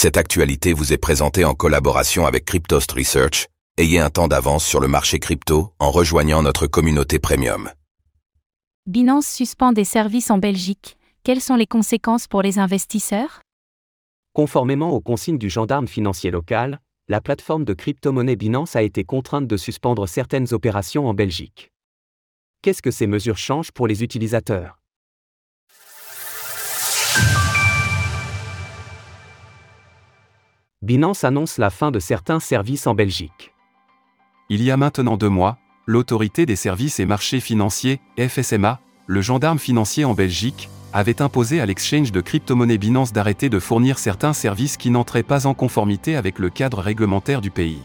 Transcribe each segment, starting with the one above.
Cette actualité vous est présentée en collaboration avec Cryptost Research. Ayez un temps d'avance sur le marché crypto en rejoignant notre communauté premium. Binance suspend des services en Belgique. Quelles sont les conséquences pour les investisseurs? Conformément aux consignes du gendarme financier local, la plateforme de crypto-monnaie Binance a été contrainte de suspendre certaines opérations en Belgique. Qu'est-ce que ces mesures changent pour les utilisateurs? Binance annonce la fin de certains services en Belgique. Il y a maintenant deux mois, l'autorité des services et marchés financiers, FSMA, le gendarme financier en Belgique, avait imposé à l'exchange de crypto-monnaie Binance d'arrêter de fournir certains services qui n'entraient pas en conformité avec le cadre réglementaire du pays.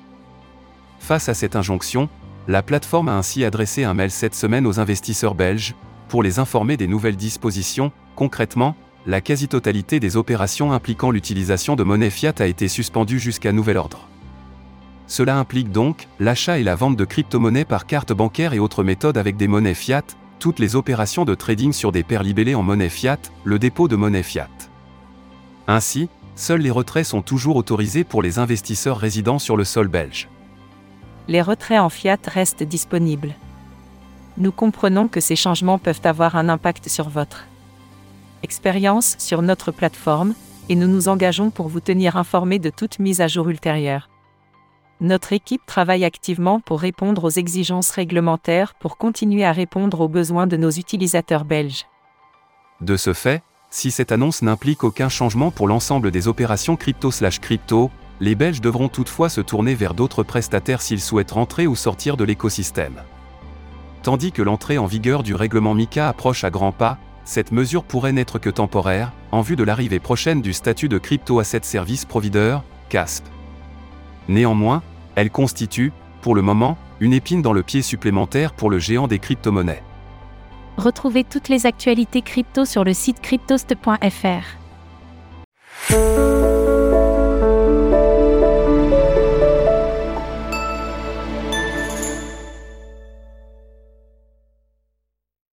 Face à cette injonction, la plateforme a ainsi adressé un mail cette semaine aux investisseurs belges, pour les informer des nouvelles dispositions, concrètement, la quasi-totalité des opérations impliquant l'utilisation de monnaie fiat a été suspendue jusqu'à nouvel ordre. Cela implique donc l'achat et la vente de crypto-monnaies par carte bancaire et autres méthodes avec des monnaies fiat, toutes les opérations de trading sur des paires libellées en monnaie fiat, le dépôt de monnaie fiat. Ainsi, seuls les retraits sont toujours autorisés pour les investisseurs résidant sur le sol belge. Les retraits en fiat restent disponibles. Nous comprenons que ces changements peuvent avoir un impact sur votre expérience sur notre plateforme, et nous nous engageons pour vous tenir informé de toute mise à jour ultérieure. Notre équipe travaille activement pour répondre aux exigences réglementaires pour continuer à répondre aux besoins de nos utilisateurs belges. De ce fait, si cette annonce n'implique aucun changement pour l'ensemble des opérations crypto/crypto, les Belges devront toutefois se tourner vers d'autres prestataires s'ils souhaitent rentrer ou sortir de l'écosystème. Tandis que l'entrée en vigueur du règlement MICA approche à grands pas, cette mesure pourrait n'être que temporaire, en vue de l'arrivée prochaine du statut de Crypto Asset Service Provider, CASP. Néanmoins, elle constitue, pour le moment, une épine dans le pied supplémentaire pour le géant des crypto-monnaies. Retrouvez toutes les actualités crypto sur le site cryptost.fr.